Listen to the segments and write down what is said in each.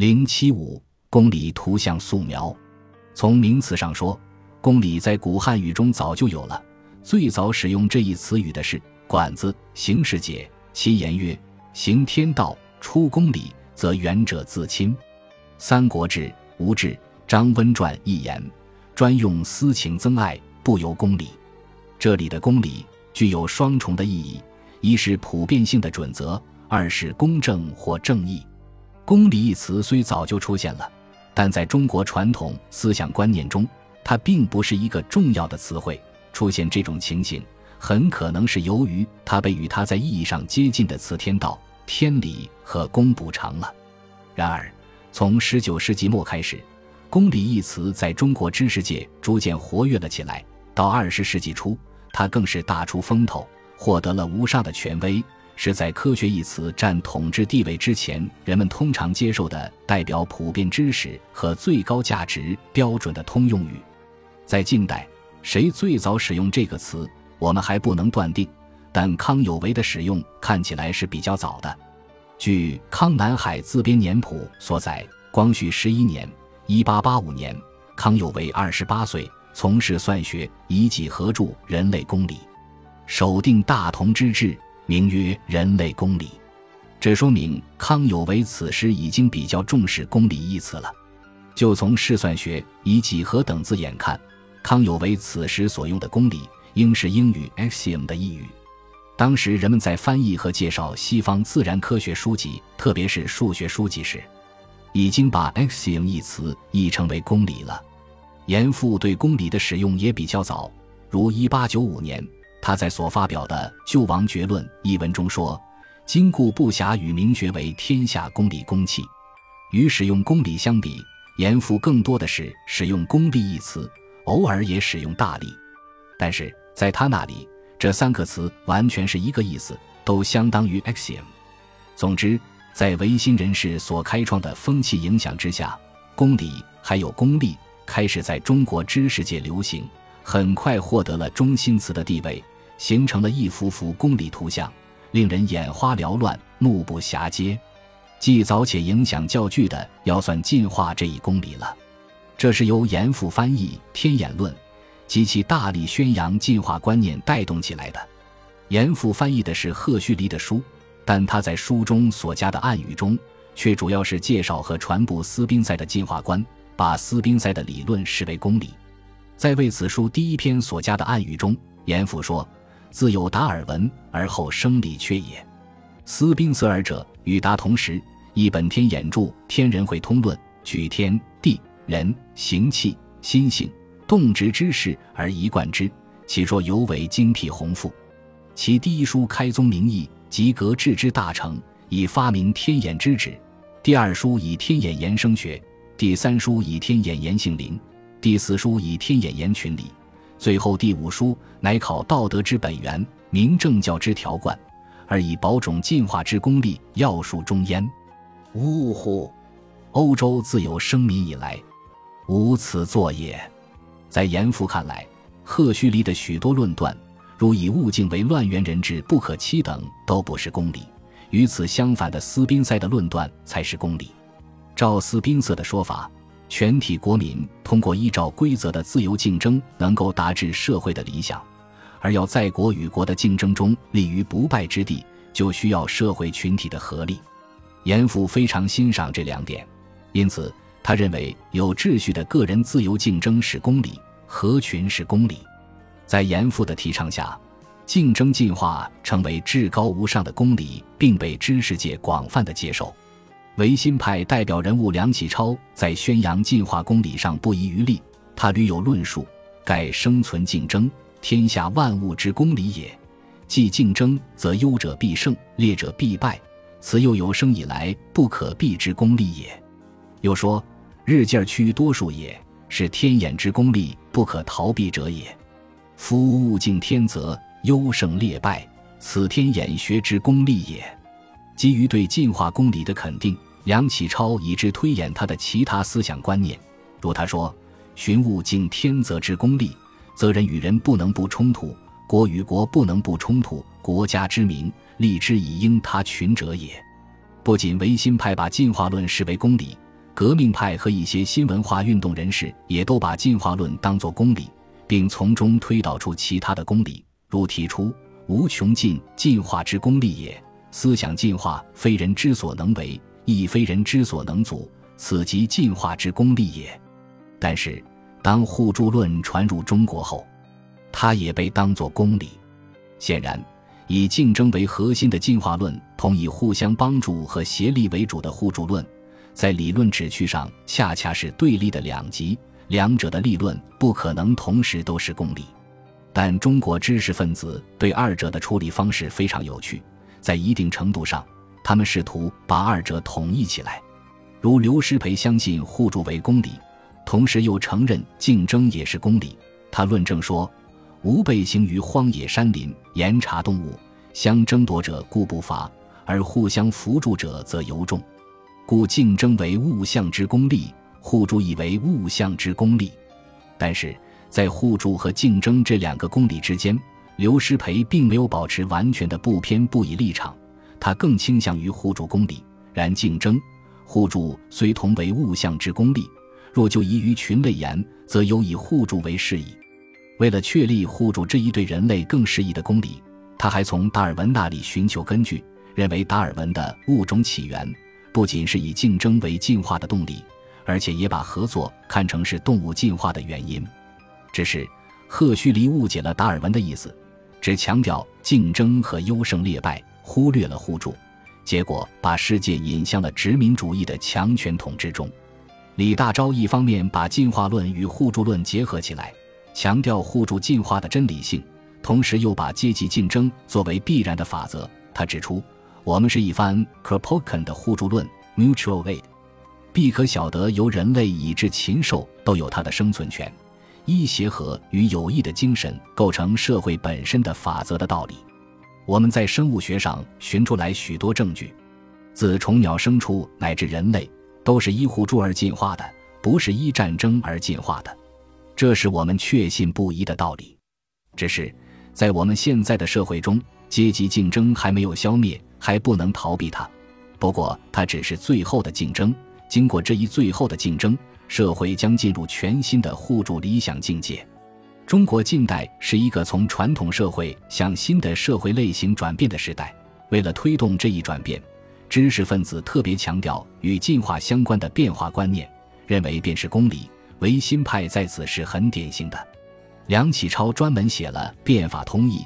零七五公理图像素描，从名词上说，公理在古汉语中早就有了。最早使用这一词语的是《管子·行事解》，其言曰：“行天道，出公理，则远者自亲。”《三国志·吴志·张温传》一言，专用私情增爱，不由公理。这里的公理具有双重的意义：一是普遍性的准则，二是公正或正义。公理一词虽早就出现了，但在中国传统思想观念中，它并不是一个重要的词汇。出现这种情形，很可能是由于它被与它在意义上接近的词“天道”“天理”和“公”补偿了。然而，从十九世纪末开始，“公理”一词在中国知识界逐渐活跃了起来。到二十世纪初，它更是大出风头，获得了无上的权威，是在“科学”一词占统治地位之前，人们通常接受的代表普遍知识和最高价值标准的通用语。在近代。谁最早使用这个词，我们还不能断定，但康有为的使用看起来是比较早的。据《康南海自编年谱》所载，光绪十一年（一八八五年），康有为二十八岁，从事算学，以几何著《人类公理》，首定大同之治，名曰《人类公理》。这说明康有为此时已经比较重视“公理”一词了。就从试算学、以几何等字眼看。康有为此时所用的“公理”应是英语 “axiom” 的意语。当时人们在翻译和介绍西方自然科学书籍，特别是数学书籍时，已经把 “axiom” 一词译成为“公理”了。严复对“公理”的使用也比较早，如1895年他在所发表的《救亡决论》一文中说：“今故不暇与名学为天下公理公器。”与使用“公理”相比，严复更多的是使用“公理”一词。偶尔也使用大力，但是在他那里，这三个词完全是一个意思，都相当于 axiom。总之，在维新人士所开创的风气影响之下，公理还有公力开始在中国知识界流行，很快获得了中心词的地位，形成了一幅幅公理图像，令人眼花缭乱、目不暇接。既早且影响较巨的，要算进化这一公理了。这是由严复翻译《天演论》及其大力宣扬进化观念带动起来的。严复翻译的是赫胥黎的书，但他在书中所加的暗语中，却主要是介绍和传播斯宾塞的进化观，把斯宾塞的理论视为公理。在为此书第一篇所加的暗语中，严复说：“自有达尔文，而后生理缺也。斯宾塞尔者与达同时，一本天演著《天人会通论》，举天地。”人行气心性动植之事而一贯之，其说尤为精辟宏富。其第一书开宗明义，及格致之大成，以发明天演之旨；第二书以天演言生学；第三书以天演言性灵；第四书以天演言群理；最后第五书乃考道德之本源，明正教之条贯，而以保种进化之功力要术中焉。呜呼！欧洲自有生民以来。无此作也。在严复看来，赫胥黎的许多论断，如以物境为乱源人质不可欺等，都不是公理；与此相反的斯宾塞的论断才是公理。照斯宾塞的说法，全体国民通过依照规则的自由竞争，能够达至社会的理想；而要在国与国的竞争中立于不败之地，就需要社会群体的合力。严复非常欣赏这两点，因此。他认为有秩序的个人自由竞争是公理，合群是公理。在严复的提倡下，竞争进化成为至高无上的公理，并被知识界广泛的接受。维新派代表人物梁启超在宣扬进化公理上不遗余力，他屡有论述：“盖生存竞争，天下万物之公理也。既竞争，则优者必胜，劣者必败，此又有生以来不可避之公理也。”又说：“日渐趋于多数也，是天演之功力不可逃避者也。夫物竞天择，优胜劣败，此天演学之功力也。”基于对进化公理的肯定，梁启超以之推演他的其他思想观念，如他说：“寻物竞天择之功利，则人与人不能不冲突，国与国不能不冲突，国家之名立之以应他群者也。”不仅维新派把进化论视为公理。革命派和一些新文化运动人士也都把进化论当作公理，并从中推导出其他的公理，如提出“无穷尽进化之公理也”，思想进化非人之所能为，亦非人之所能阻，此即进化之公理也。但是，当互助论传入中国后，它也被当作公理。显然，以竞争为核心的进化论，同以互相帮助和协力为主的互助论。在理论旨趣上，恰恰是对立的两极，两者的立论不可能同时都是公理。但中国知识分子对二者的处理方式非常有趣，在一定程度上，他们试图把二者统一起来。如刘师培相信互助为公理，同时又承认竞争也是公理。他论证说：“吾辈行于荒野山林，严查动物，相争夺者固不乏，而互相扶助者则尤众。”故竞争为物象之功利，互助亦为物象之功利。但是在互助和竞争这两个公理之间，刘师培并没有保持完全的不偏不倚立场，他更倾向于互助公理。然竞争、互助虽同为物象之功利，若就宜于群类言，则有以互助为适宜。为了确立互助这一对人类更适宜的公理，他还从达尔文那里寻求根据，认为达尔文的物种起源。不仅是以竞争为进化的动力，而且也把合作看成是动物进化的原因。只是赫胥黎误解了达尔文的意思，只强调竞争和优胜劣败，忽略了互助，结果把世界引向了殖民主义的强权统治中。李大钊一方面把进化论与互助论结合起来，强调互助进化的真理性，同时又把阶级竞争作为必然的法则。他指出。我们是一番 Kropotkin 的互助论 （mutual aid），必可晓得，由人类以至禽兽都有它的生存权，依协和与友谊的精神构成社会本身的法则的道理。我们在生物学上寻出来许多证据，自虫鸟、牲畜乃至人类，都是依互助而进化的，不是依战争而进化的。这是我们确信不疑的道理。只是在我们现在的社会中，阶级竞争还没有消灭。还不能逃避它，不过它只是最后的竞争。经过这一最后的竞争，社会将进入全新的互助理想境界。中国近代是一个从传统社会向新的社会类型转变的时代。为了推动这一转变，知识分子特别强调与进化相关的变化观念，认为便是公理。维新派在此是很典型的。梁启超专门写了《变法通义》，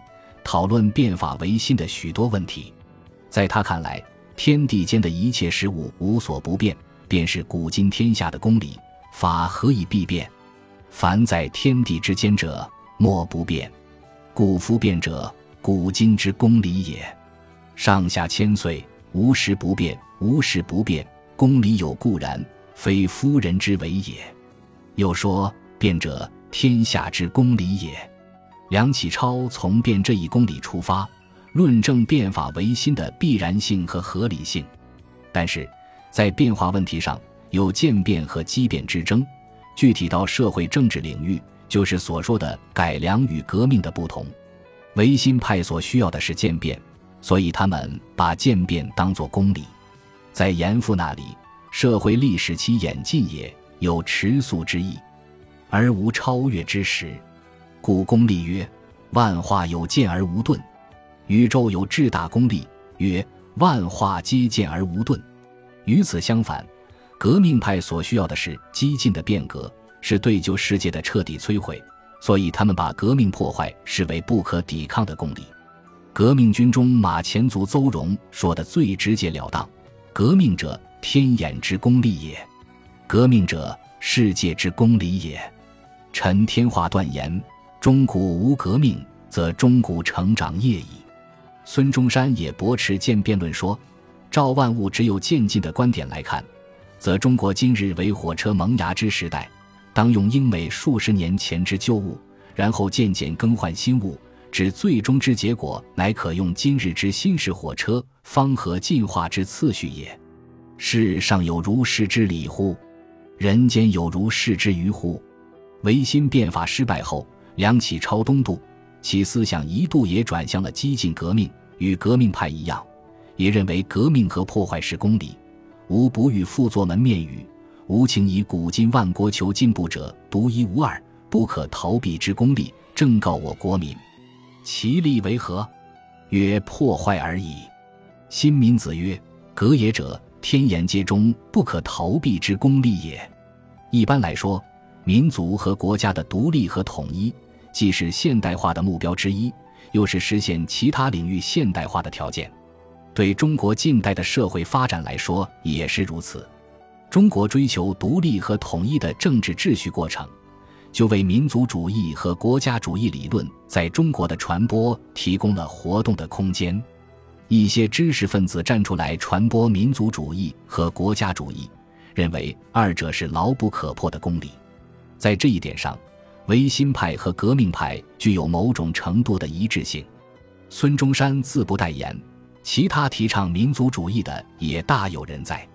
讨论变法维新的许多问题。在他看来，天地间的一切事物无所不变，便是古今天下的公理。法何以必变？凡在天地之间者，莫不变。故夫变者，古今之公理也。上下千岁，无时不变，无时不变，公理有固然，非夫人之为也。又说，变者，天下之公理也。梁启超从变这一公理出发。论证变法维新的必然性和合理性，但是在变化问题上有渐变和畸变之争。具体到社会政治领域，就是所说的改良与革命的不同。维新派所需要的是渐变，所以他们把渐变当作公理。在严复那里，社会历史其演进也有迟速之意，而无超越之时。故公理曰：万化有渐而无顿。宇宙有至大功力，曰万化皆见而无顿。与此相反，革命派所需要的是激进的变革，是对旧世界的彻底摧毁。所以，他们把革命破坏视为不可抵抗的公理。革命军中马前卒邹容说的最直截了当：“革命者，天眼之功利也；革命者，世界之公理也。”陈天化断言：“中古无革命，则中古成长业矣。”孙中山也驳斥渐变论说，照万物只有渐进的观点来看，则中国今日为火车萌芽之时代，当用英美数十年前之旧物，然后渐渐更换新物，至最终之结果，乃可用今日之新式火车，方合进化之次序也。世上有如是之理乎？人间有如是之愚乎？维新变法失败后，梁启超东渡。其思想一度也转向了激进革命，与革命派一样，也认为革命和破坏是公理，无不与父作门面语，吾请以古今万国求进步者，独一无二，不可逃避之功利，正告我国民。其利为何？曰破坏而已。新民子曰：“格也者，天言皆中不可逃避之功利也。”一般来说，民族和国家的独立和统一，既是现代化的目标之一，又是实现其他领域现代化的条件。对中国近代的社会发展来说，也是如此。中国追求独立和统一的政治秩序过程，就为民族主义和国家主义理论在中国的传播提供了活动的空间。一些知识分子站出来传播民族主义和国家主义，认为二者是牢不可破的公理。在这一点上，维新派和革命派具有某种程度的一致性。孙中山自不待言。其他提倡民族主义的也大有人在，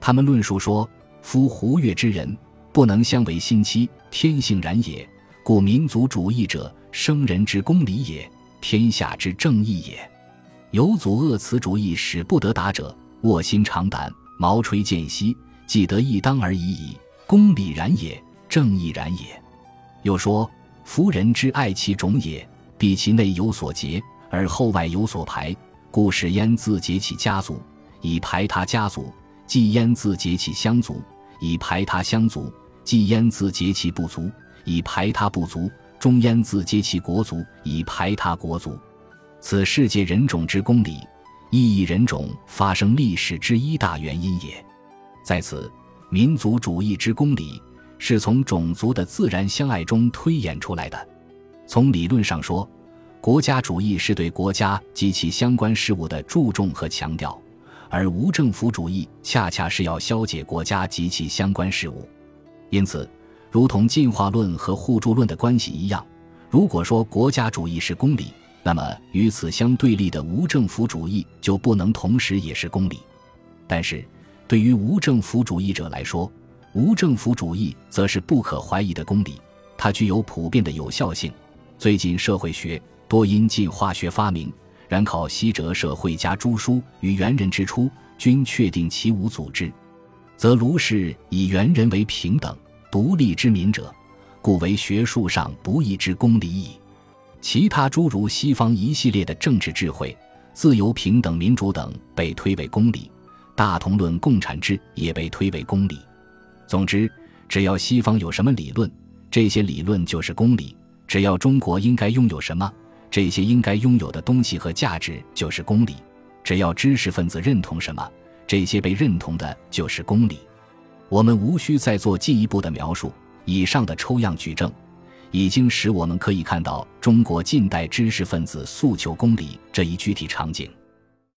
他们论述说：“夫胡越之人，不能相为心妻，天性然也。故民族主义者，生人之公理也，天下之正义也。有阻恶此主义使不得达者，卧薪尝胆，毛吹剑息，既得一当而已矣。公理然也，正义然也。又说：夫人之爱其种也，必其内有所结，而后外有所排。”故使焉自结其家族，以排他家族；既焉自结其乡族，以排他乡族；既焉自结其部族，以排他部族；终焉自结其国族，以排他国族。此世界人种之公理，意义人种发生历史之一大原因也。在此，民族主义之公理是从种族的自然相爱中推演出来的。从理论上说。国家主义是对国家及其相关事务的注重和强调，而无政府主义恰恰是要消解国家及其相关事务。因此，如同进化论和互助论的关系一样，如果说国家主义是公理，那么与此相对立的无政府主义就不能同时也是公理。但是，对于无政府主义者来说，无政府主义则是不可怀疑的公理，它具有普遍的有效性。最近社会学。多因进化学发明，然考西哲社会家诸书于猿人之初，均确定其无组织，则卢氏以猿人为平等独立之民者，故为学术上不义之公理矣。其他诸如西方一系列的政治智慧、自由、平等、民主等，被推为公理；大同论、共产制也被推为公理。总之，只要西方有什么理论，这些理论就是公理；只要中国应该拥有什么。这些应该拥有的东西和价值就是公理，只要知识分子认同什么，这些被认同的就是公理。我们无需再做进一步的描述。以上的抽样举证，已经使我们可以看到中国近代知识分子诉求公理这一具体场景。